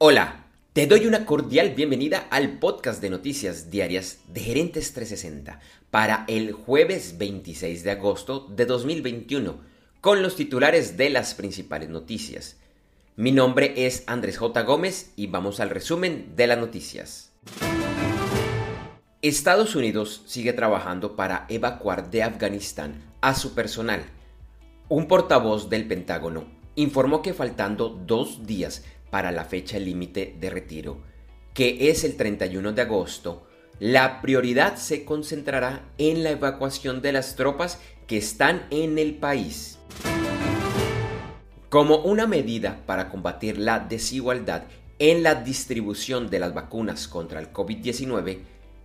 Hola, te doy una cordial bienvenida al podcast de noticias diarias de Gerentes 360 para el jueves 26 de agosto de 2021 con los titulares de las principales noticias. Mi nombre es Andrés J. Gómez y vamos al resumen de las noticias. Estados Unidos sigue trabajando para evacuar de Afganistán a su personal. Un portavoz del Pentágono informó que faltando dos días para la fecha límite de retiro, que es el 31 de agosto, la prioridad se concentrará en la evacuación de las tropas que están en el país. Como una medida para combatir la desigualdad en la distribución de las vacunas contra el COVID-19,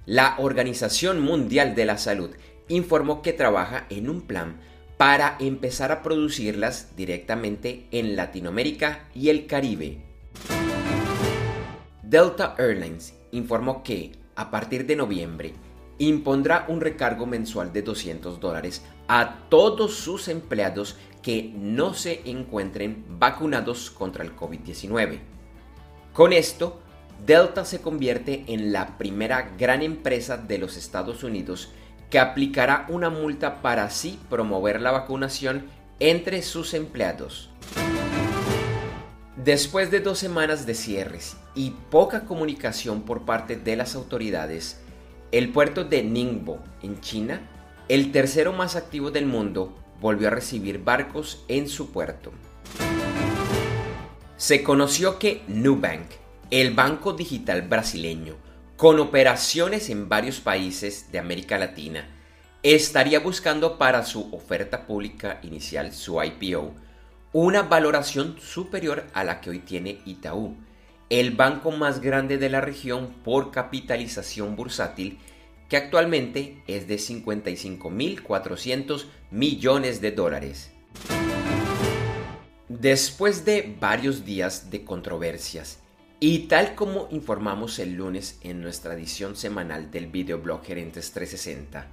la Organización Mundial de la Salud informó que trabaja en un plan para empezar a producirlas directamente en Latinoamérica y el Caribe. Delta Airlines informó que, a partir de noviembre, impondrá un recargo mensual de 200 dólares a todos sus empleados que no se encuentren vacunados contra el COVID-19. Con esto, Delta se convierte en la primera gran empresa de los Estados Unidos que aplicará una multa para así promover la vacunación entre sus empleados. Después de dos semanas de cierres y poca comunicación por parte de las autoridades, el puerto de Ningbo, en China, el tercero más activo del mundo, volvió a recibir barcos en su puerto. Se conoció que Nubank, el banco digital brasileño, con operaciones en varios países de América Latina, estaría buscando para su oferta pública inicial, su IPO, una valoración superior a la que hoy tiene Itaú, el banco más grande de la región por capitalización bursátil, que actualmente es de 55.400 millones de dólares. Después de varios días de controversias, y tal como informamos el lunes en nuestra edición semanal del videoblog Gerentes 360,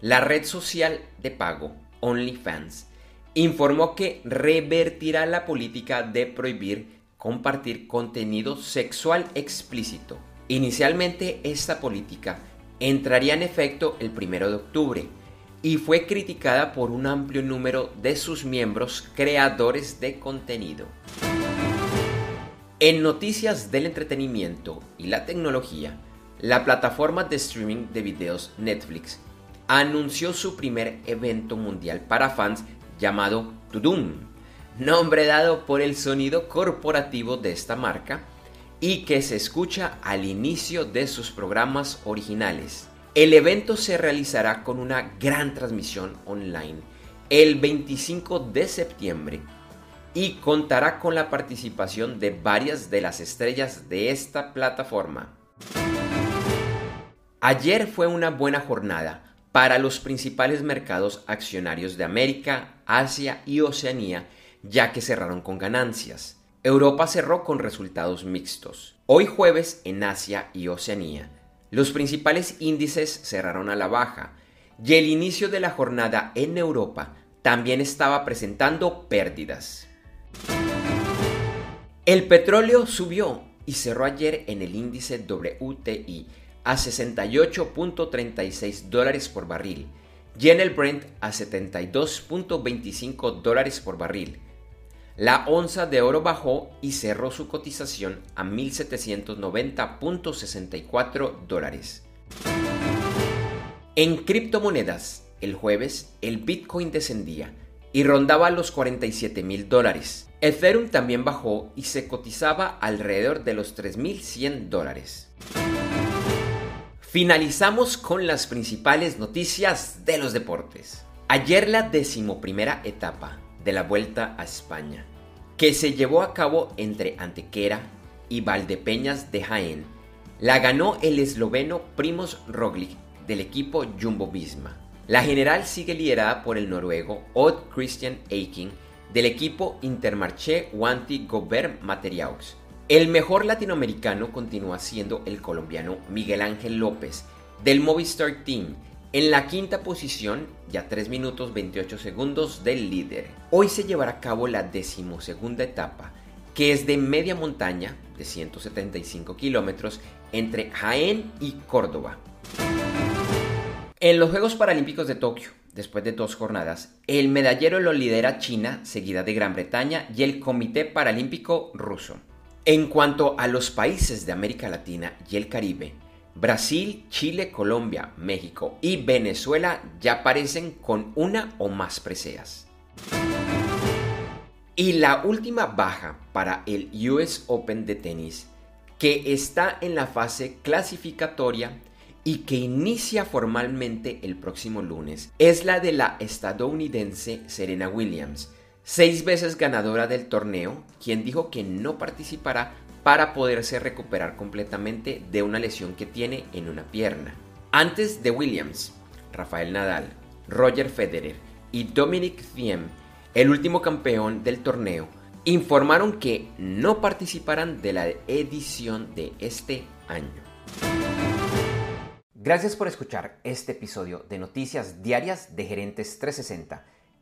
la red social de pago OnlyFans informó que revertirá la política de prohibir compartir contenido sexual explícito. Inicialmente esta política entraría en efecto el 1 de octubre y fue criticada por un amplio número de sus miembros creadores de contenido. En noticias del entretenimiento y la tecnología, la plataforma de streaming de videos Netflix anunció su primer evento mundial para fans llamado Tudum, nombre dado por el sonido corporativo de esta marca y que se escucha al inicio de sus programas originales. El evento se realizará con una gran transmisión online el 25 de septiembre y contará con la participación de varias de las estrellas de esta plataforma. Ayer fue una buena jornada para los principales mercados accionarios de América, Asia y Oceanía, ya que cerraron con ganancias. Europa cerró con resultados mixtos. Hoy jueves en Asia y Oceanía, los principales índices cerraron a la baja y el inicio de la jornada en Europa también estaba presentando pérdidas. El petróleo subió y cerró ayer en el índice WTI a 68.36 dólares por barril y en el Brent a 72.25 dólares por barril. La onza de oro bajó y cerró su cotización a 1.790.64 dólares. En criptomonedas, el jueves el Bitcoin descendía y rondaba los 47 mil dólares. Ethereum también bajó y se cotizaba alrededor de los 3.100 dólares. Finalizamos con las principales noticias de los deportes. Ayer la decimoprimera etapa de la Vuelta a España, que se llevó a cabo entre Antequera y Valdepeñas de Jaén, la ganó el esloveno Primoz Roglic del equipo Jumbo Visma. La general sigue liderada por el noruego Odd Christian Eiking del equipo Intermarché Wanty Gobert Materiaux el mejor latinoamericano continúa siendo el colombiano Miguel Ángel López del Movistar Team en la quinta posición ya 3 minutos 28 segundos del líder. Hoy se llevará a cabo la decimosegunda etapa que es de media montaña de 175 kilómetros entre Jaén y Córdoba. En los Juegos Paralímpicos de Tokio, después de dos jornadas, el medallero lo lidera China, seguida de Gran Bretaña y el Comité Paralímpico ruso. En cuanto a los países de América Latina y el Caribe, Brasil, Chile, Colombia, México y Venezuela ya aparecen con una o más preseas. Y la última baja para el US Open de tenis, que está en la fase clasificatoria y que inicia formalmente el próximo lunes, es la de la estadounidense Serena Williams, seis veces ganadora del torneo, quien dijo que no participará para poderse recuperar completamente de una lesión que tiene en una pierna. Antes de Williams, Rafael Nadal, Roger Federer y Dominic Thiem, el último campeón del torneo, informaron que no participarán de la edición de este año. Gracias por escuchar este episodio de Noticias Diarias de Gerentes 360